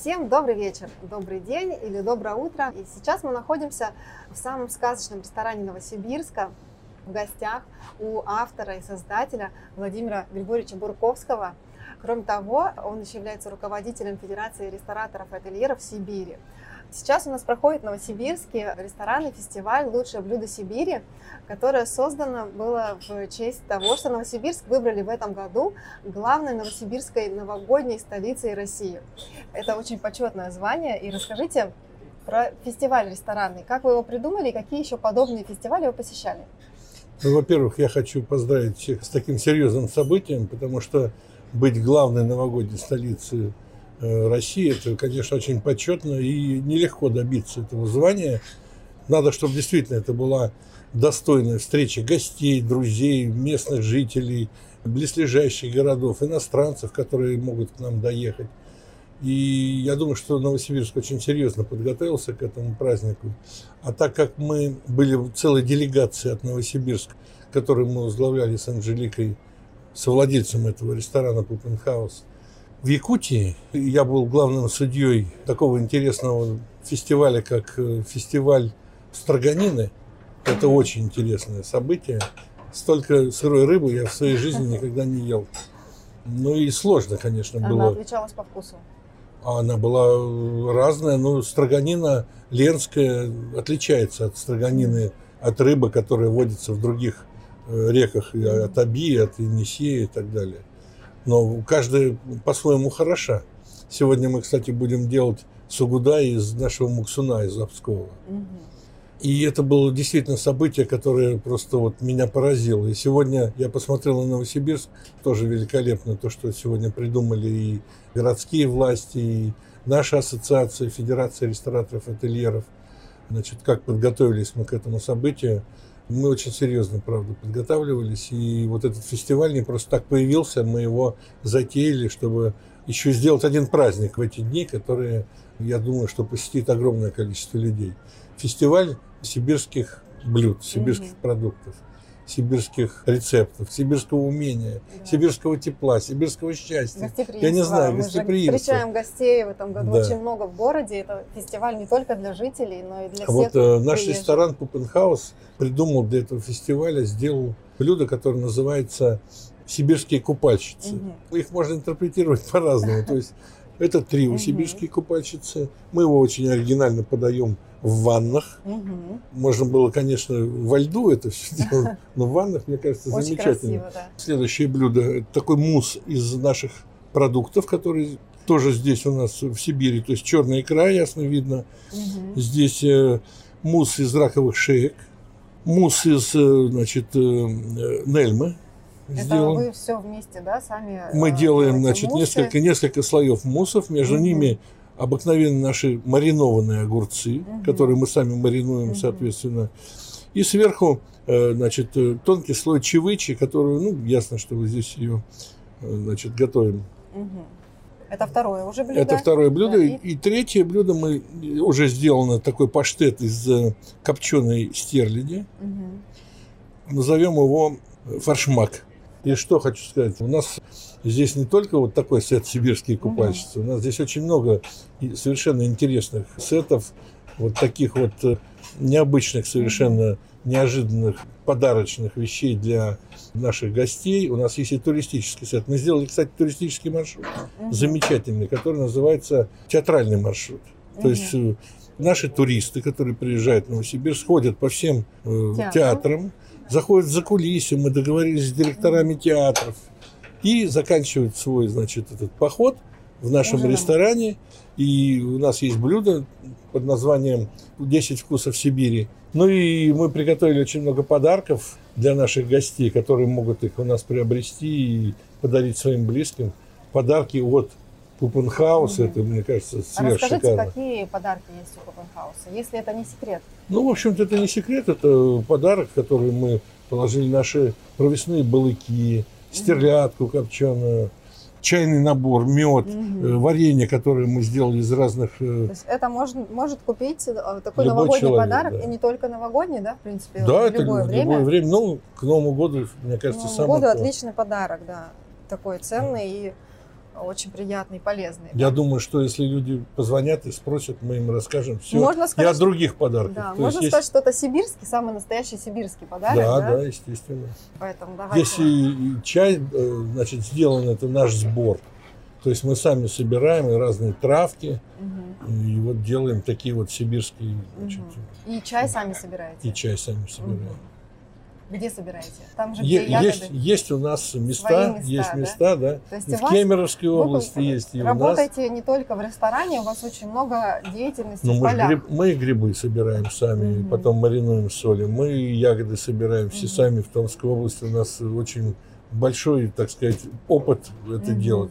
Всем добрый вечер, добрый день или доброе утро. И сейчас мы находимся в самом сказочном ресторане Новосибирска в гостях у автора и создателя Владимира Григорьевича Бурковского. Кроме того, он еще является руководителем Федерации рестораторов и ательеров Сибири. Сейчас у нас проходит в Новосибирске ресторанный фестиваль «Лучшее блюдо Сибири», которое создано было в честь того, что Новосибирск выбрали в этом году главной новосибирской новогодней столицей России. Это очень почетное звание. И расскажите про фестиваль ресторанный. Как вы его придумали и какие еще подобные фестивали вы посещали? Ну, во-первых, я хочу поздравить всех с таким серьезным событием, потому что быть главной новогодней столицей России. Это, конечно, очень почетно и нелегко добиться этого звания. Надо, чтобы действительно это была достойная встреча гостей, друзей, местных жителей, близлежащих городов, иностранцев, которые могут к нам доехать. И я думаю, что Новосибирск очень серьезно подготовился к этому празднику. А так как мы были в целой делегации от Новосибирска, которую мы возглавляли с Анжеликой, совладельцем этого ресторана Puppen Haus, в Якутии я был главным судьей такого интересного фестиваля, как э, фестиваль Строганины. Это очень интересное событие. Столько сырой рыбы я в своей жизни никогда не ел. Ну и сложно, конечно, было. Она отличалась по вкусу? Она была разная, но строганина ленская отличается от строганины, от рыбы, которая водится в других э, реках, от Аби, от Енисея и так далее но каждая по-своему хороша. Сегодня мы, кстати, будем делать сугуда из нашего муксуна, из Обского. И это было действительно событие, которое просто вот меня поразило. И сегодня я посмотрел на Новосибирск, тоже великолепно то, что сегодня придумали и городские власти, и наша ассоциация, Федерация рестораторов, ательеров. Значит, как подготовились мы к этому событию. Мы очень серьезно, правда, подготавливались. И вот этот фестиваль не просто так появился, мы его затеяли, чтобы еще сделать один праздник в эти дни, которые, я думаю, что посетит огромное количество людей. Фестиваль сибирских блюд, сибирских mm-hmm. продуктов сибирских рецептов, сибирского умения, да. сибирского тепла, сибирского счастья. Я не знаю, гостеприимства. Мы встречаем гостей в этом году да. очень много в городе. Это фестиваль не только для жителей, но и для всех. Вот э, наш ресторан Puppen Haus придумал для этого фестиваля, сделал блюдо, которое называется сибирские купальщицы. Угу. Их можно интерпретировать по-разному. То есть это трио сибирские купальщицы. Мы его очень оригинально подаем в ваннах. Угу. Можно было, конечно, во льду это все делать, но в ваннах, мне кажется, Очень замечательно. Красиво, да. Следующее блюдо – это такой мусс из наших продуктов, который тоже здесь у нас в Сибири. То есть черная икра, ясно видно. Угу. Здесь э, мусс из раковых шеек, мусс из, э, значит, э, нельмы. Это сделан. вы все вместе, да, сами? Мы делаем, значит, муссы. несколько, несколько слоев муссов, между угу. ними обыкновенно наши маринованные огурцы, угу. которые мы сами маринуем, угу. соответственно. И сверху, э, значит, э, тонкий слой чевычи, которую, ну, ясно, что мы здесь ее, э, значит, готовим. Угу. Это второе уже блюдо? Это второе блюдо. Да, и... и третье блюдо мы уже сделано такой паштет из копченой стерляди. Угу. Назовем его фаршмак. И что хочу сказать, у нас здесь не только вот такой сет сибирские купальщицы, у нас здесь очень много совершенно интересных сетов, вот таких вот э, необычных, совершенно неожиданных подарочных вещей для наших гостей. У нас есть и туристический сет. Мы сделали, кстати, туристический маршрут замечательный, который называется театральный маршрут. То есть э, наши туристы, которые приезжают в Новосибирск, ходят по всем э, театрам, заходят за кулисы, мы договорились с директорами театров, и заканчивают свой, значит, этот поход в нашем Ужином. ресторане. И у нас есть блюдо под названием «10 вкусов Сибири». Ну и мы приготовили очень много подарков для наших гостей, которые могут их у нас приобрести и подарить своим близким. Подарки от Puppen Haus'а, угу. это, мне кажется, сверх а Расскажите, какие подарки есть у Puppen Haus'а, если это не секрет? Ну, в общем-то, это не секрет, это подарок, который мы положили наши провесные балыки, стерлядку копченую, чайный набор, мед, угу. варенье, которое мы сделали из разных... Э, То есть это может, может купить э, такой новогодний человек, подарок, да. и не только новогодний, да, в принципе, да, в любое это время? любое время. Ну, к Новому году, мне кажется, самый... К Новому году отличный подарок, да, такой ценный. И очень приятный и полезный. Я думаю, что если люди позвонят и спросят, мы им расскажем все. Можно сказать, и о других подарках. Да, То можно сказать, есть... что это сибирский, самый настоящий сибирский подарок. Да, да, да естественно. Поэтому давайте... Если чай, э, значит, сделан, это наш сбор. То есть мы сами собираем и разные травки, угу. и вот делаем такие вот сибирские. Значит, угу. И чай сами собираете? И чай сами собираем. Угу. Где собираете? Там же, где есть, есть у нас места, места есть да? места, да. То есть и в Кемеровской области вы есть. И работаете не только в ресторане, у вас очень много деятельности ну, в мы. Гриб, мы грибы собираем сами, угу. потом маринуем соли. Мы ягоды собираем все угу. сами в Томской области. У нас очень большой, так сказать, опыт это угу. делать.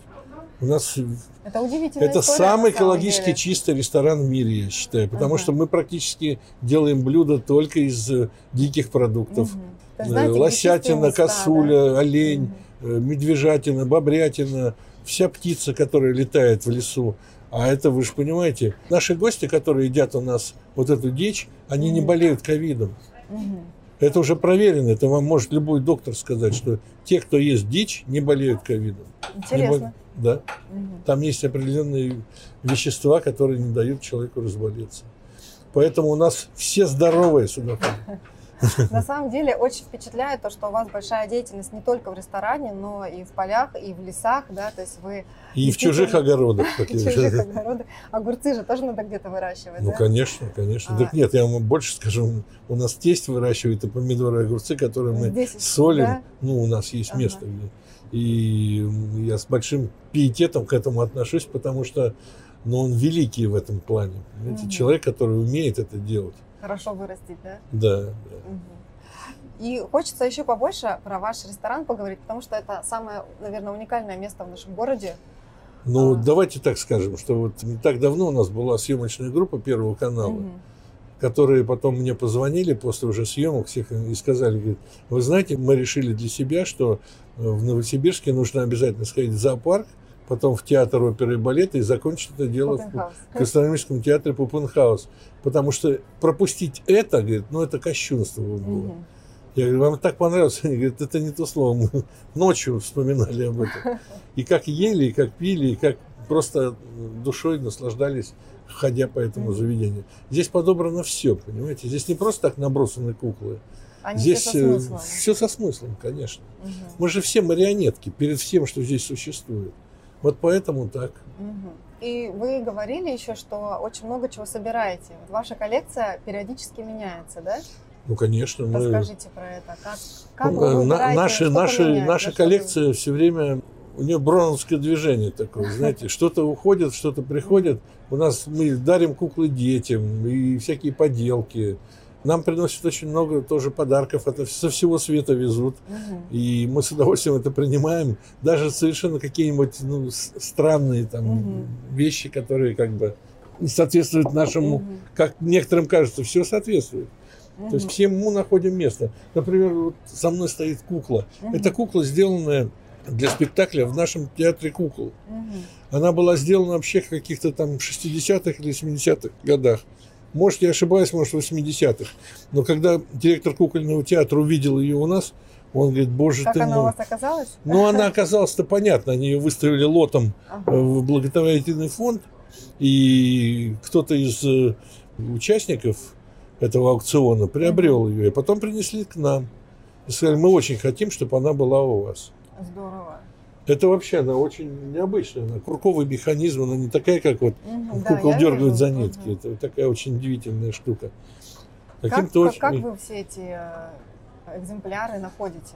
У нас это. Это история, самый экологически деле. чистый ресторан в мире, я считаю, потому ага. что мы практически делаем блюда только из э, диких продуктов. Угу знаете, лосятина, косуля, да? олень, угу. медвежатина, бобрятина, вся птица, которая летает в лесу. А это, вы же понимаете, наши гости, которые едят у нас вот эту дичь, они угу. не болеют ковидом. Угу. Это уже проверено. Это вам может любой доктор сказать, что те, кто ест дичь, не болеют ковидом. Интересно. Не Да. Угу. Там есть определенные вещества, которые не дают человеку разболеться. Поэтому у нас все здоровые сюда ходят. На самом деле очень впечатляет то, что у вас большая деятельность не только в ресторане, но и в полях, и в лесах, да, то есть вы... И в чужих огородах. В чужих огородах. Огурцы же тоже надо где-то выращивать, Ну, конечно, конечно. Так нет, я вам больше скажу, у нас тесть выращивает и помидоры, и огурцы, которые мы солим. Ну, у нас есть место, где... И я с большим пиететом к этому отношусь, потому что ну, он великий в этом плане. Понимаете? Человек, который умеет это делать. Хорошо вырастить, да? Да. да. И хочется еще побольше про ваш ресторан поговорить, потому что это самое, наверное, уникальное место в нашем городе. Ну, а... давайте так скажем, что вот не так давно у нас была съемочная группа Первого канала, угу. которые потом мне позвонили после уже съемок всех и сказали, говорит, вы знаете, мы решили для себя, что в Новосибирске нужно обязательно сходить в зоопарк, потом в театр оперы и балета и закончить это дело в, в гастрономическом театре Puppen Haus. Потому что пропустить это, говорит, ну это кощунство было. Угу. Я говорю, вам так понравилось? Они говорят, это не то слово. Мы ночью вспоминали об этом. И как ели, и как пили, и как просто душой наслаждались, ходя по этому заведению. Здесь подобрано все, понимаете? Здесь не просто так набросаны куклы. Они здесь все со смыслом. Все со смыслом, конечно. Угу. Мы же все марионетки перед всем, что здесь существует. Вот поэтому так. И вы говорили еще, что очень много чего собираете. Ваша коллекция периодически меняется, да? Ну, конечно. Расскажите мы... про это. Как, как вы выбираете, На, наши, наши, менять, наша коллекция вы... все время у нее броновское движение такое, знаете, что-то уходит, что-то приходит. У нас мы дарим куклы детям и всякие поделки. Нам приносят очень много тоже подарков, это со всего света везут. Угу. И мы с удовольствием это принимаем. Даже совершенно какие-нибудь ну, странные там угу. вещи, которые как бы не соответствуют нашему, угу. как некоторым кажется, все соответствует. Угу. То есть всему находим место. Например, вот со мной стоит кукла. Угу. Эта кукла, сделанная для спектакля в нашем театре кукол. Угу. Она была сделана вообще в каких-то там 60-х или 70-х годах. Может, я ошибаюсь, может, в 80-х. Но когда директор кукольного театра увидел ее у нас, он говорит, боже как ты она мой. у вас оказалась? Ну, она оказалась-то понятно. Они ее выставили лотом ага. в благотворительный фонд. И кто-то из э, участников этого аукциона приобрел ее. И потом принесли к нам. И сказали, мы очень хотим, чтобы она была у вас. Здорово. Это вообще она очень необычная. Она курковый механизм, она не такая, как вот угу, кукол да, дергают за нитки. Угу. Это такая очень удивительная штука. Как, очень... как вы все эти э, экземпляры находите?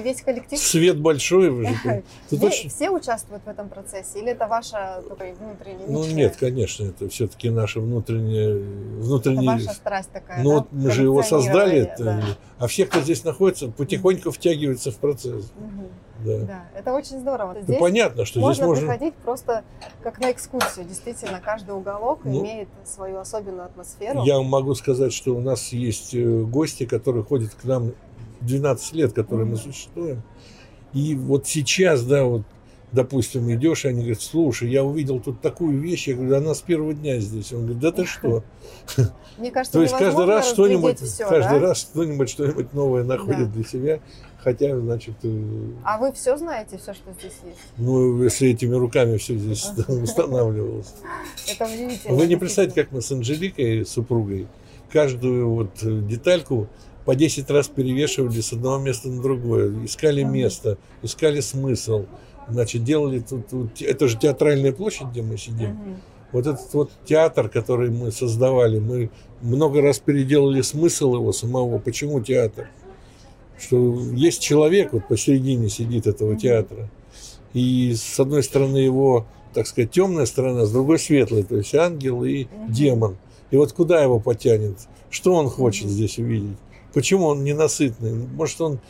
Весь коллектив? Свет большой. Вы же, Вы. Все участвуют в этом процессе? Или это ваша такая внутренняя Ну нет, конечно, это все-таки наша внутренняя... внутренняя... Это ваша страсть такая, Ну да? вот мы же его создали, это... да. а все, кто здесь находится, потихоньку втягиваются в процесс. Угу. Да. да, это очень здорово. Здесь ну, понятно, что можно здесь можно приходить просто как на экскурсию. Действительно, каждый уголок ну, имеет свою особенную атмосферу. Я могу сказать, что у нас есть э, гости, которые ходят к нам 12 лет, которые мы существуем. И вот сейчас, да, вот допустим, идешь, и они говорят, слушай, я увидел тут такую вещь, я говорю, она с первого дня здесь. Он говорит, да ты что? Мне кажется, То есть каждый раз что-нибудь, все, каждый да? раз что-нибудь, что-нибудь новое находит Да. для себя, хотя, значит, э, А вы все знаете, все, что здесь есть? ну, если этими руками все здесь устанавливалось. Это удивительно. Вы не представляете, как мы с Анжеликой, супругой, каждую вот э, детальку по 10 раз перевешивали с одного места на другое, искали место, искали смысл. Значит, делали тут, тут- это же театральная площадь, где мы сидим. Мгм. Вот этот вот театр, который мы создавали, мы много раз переделали смысл его самого. Почему театр? Что есть человек, вот посередине сидит этого театра. И с одной стороны его, так сказать, темная сторона, с другой светлая, то есть ангел и демон. И вот куда его потянет? Что он хочет здесь увидеть? Почему он ненасытный? Может, он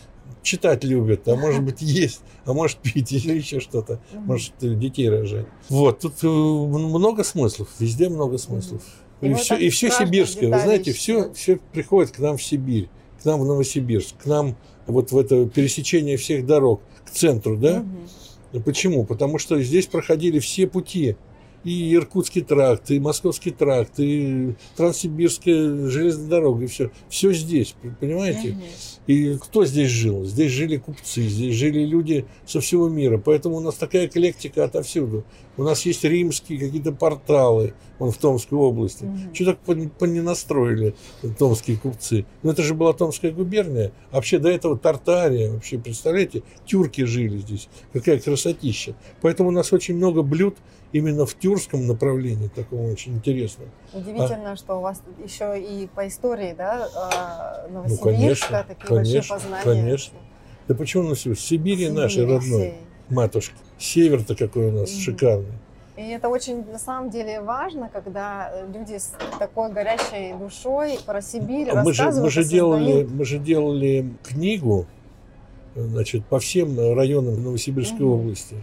читать любит, а может быть, есть, а может, пить или еще что-то. Мгм. Может, детей рожать. Вот, тут э, много смыслов, везде много смыслов. И И, вот все, и все сибирское, вы знаете, все, все приходит к нам в Сибирь, к нам в Новосибирск, к нам вот в это пересечение всех дорог, к центру, да? Мгм. Почему? Потому что здесь проходили все пути. И Иркутский тракт, и Московский тракт, и Транссибирская железная дорога, и все. Все здесь, понимаете? И кто здесь жил? Здесь жили купцы, здесь жили люди со всего мира. Поэтому у нас такая эклектика отовсюду. У нас есть римские какие-то порталы, вон в Томской области. Мгм. Что так пон- поненастроили томские купцы? Ну, это же была Томская губерния. А вообще до этого Тартария. Вообще, представляете, тюрки жили здесь. Какая красотища. Поэтому у нас очень много блюд именно в тюркском направлении, такого очень интересного. Удивительно, что у вас еще и по истории, да, а, Новосибирска, Ну, конечно, такие конечно, большие познания. конечно. Да почему всё? Сибири Сибири нашей родной, всей. матушки. Север-то какой у нас Мгм. шикарный. И это очень на самом деле важно, когда э, люди с такой горящей душой про Сибирь А Мы же, рассказывают. мы, же делали, мы же делали книгу значит, по всем районам Новосибирской Мгм. области.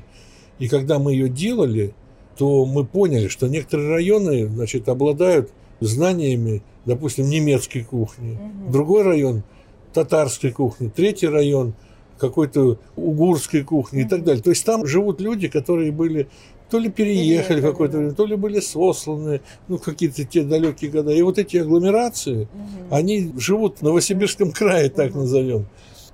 И когда мы ее делали, то мы поняли, что некоторые районы значит, обладают знаниями, допустим, немецкой кухни, Мгм. другой район татарской кухни, третий район какой-то угурской кухни и так далее. То есть там живут люди, которые были то ли переехали Переехали, какое-то время, то ли были сосланы, ну, в какие-то те далекие года. И вот эти агломерации, Мгм. они живут в Новосибирском крае, так Мгм. назовем.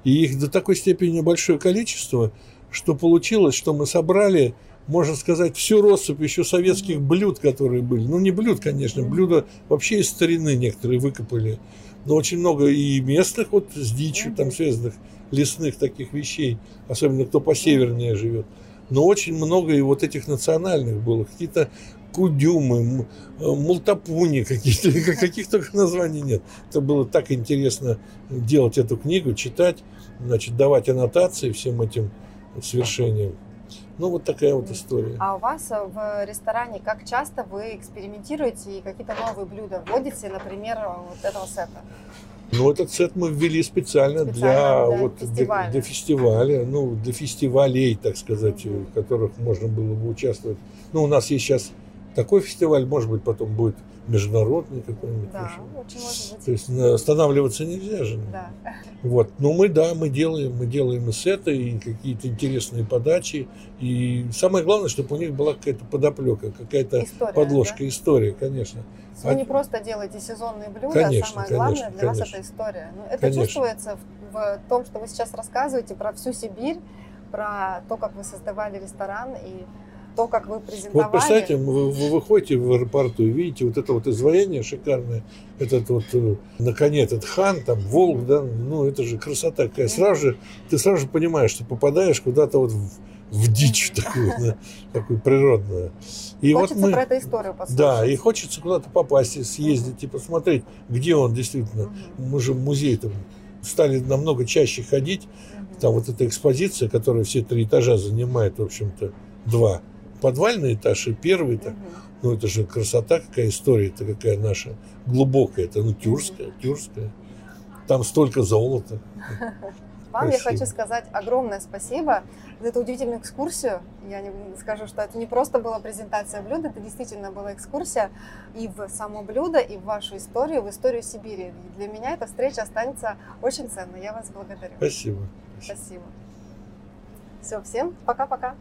И их до такой степени большое количество, что получилось, что мы собрали, можно сказать, всю россыпь еще советских блюд, которые были. Ну, не блюд, конечно, блюда вообще из старины некоторые выкопали. Но очень много и местных, вот с дичью там связанных, лесных таких вещей, особенно кто посевернее живет. Но очень много и вот этих национальных было. Какие-то кудюмы, э, мултапуни какие-то, каких только названий нет. Это было так интересно делать эту книгу, читать, значит, давать аннотации всем этим свершениям. Ну, вот такая вот история. А у вас э, в ресторане как часто вы экспериментируете и какие-то новые блюда вводите, например, вот этого сета? Ну, этот сет мы ввели специально, Специально для, для вот, для- фестиваля. для фестиваля, ну, для фестивалей, так сказать, Мгм. в которых можно было бы участвовать. Ну, у нас есть сейчас такой фестиваль, может быть, потом будет международный какой-нибудь. Да, очень может быть. То есть э, останавливаться нельзя же. Да. Вот. Но мы, да, мы делаем, мы делаем и сеты, и какие-то интересные подачи. И самое главное, чтобы у них была какая-то подоплека, какая-то История, подложка, да? история, конечно. Вы А- не просто делаете сезонные блюда, Конечно, самое главное конечно, для вас конечно. это история. Ну, это Конечно. чувствуется в, в том, что вы сейчас рассказываете про всю Сибирь, про то, как вы создавали ресторан и то, как вы презентовали. Вот представьте, вы, вы выходите в аэропорту и видите вот это вот изваяние шикарное, этот вот э, на коне этот хан, там, волк, да, ну это же красота какая. Сразу же, ты сразу же понимаешь, что попадаешь куда-то вот в, в дичь такую, да, такую природную. И Хочется вот мы, про эту историю послушать. да, и хочется куда-то попасть, и съездить и посмотреть, где он действительно. Мы же в музей там стали намного чаще ходить, там вот эта экспозиция, которая все три этажа занимает, в общем-то, два. Подвальный этаж и первый, так, Мгм. ну это же красота, какая история, это какая наша глубокая, это ну тюркская, тюркская. Там столько золота. Вам я Спасибо. хочу сказать огромное спасибо за эту удивительную экскурсию. Я не скажу, что это не просто была презентация блюда, это действительно была экскурсия и в само блюдо, и в вашу историю, в историю Сибири. И для меня эта встреча останется очень ценной. Я вас благодарю. Спасибо. Спасибо. Все, всем пока-пока.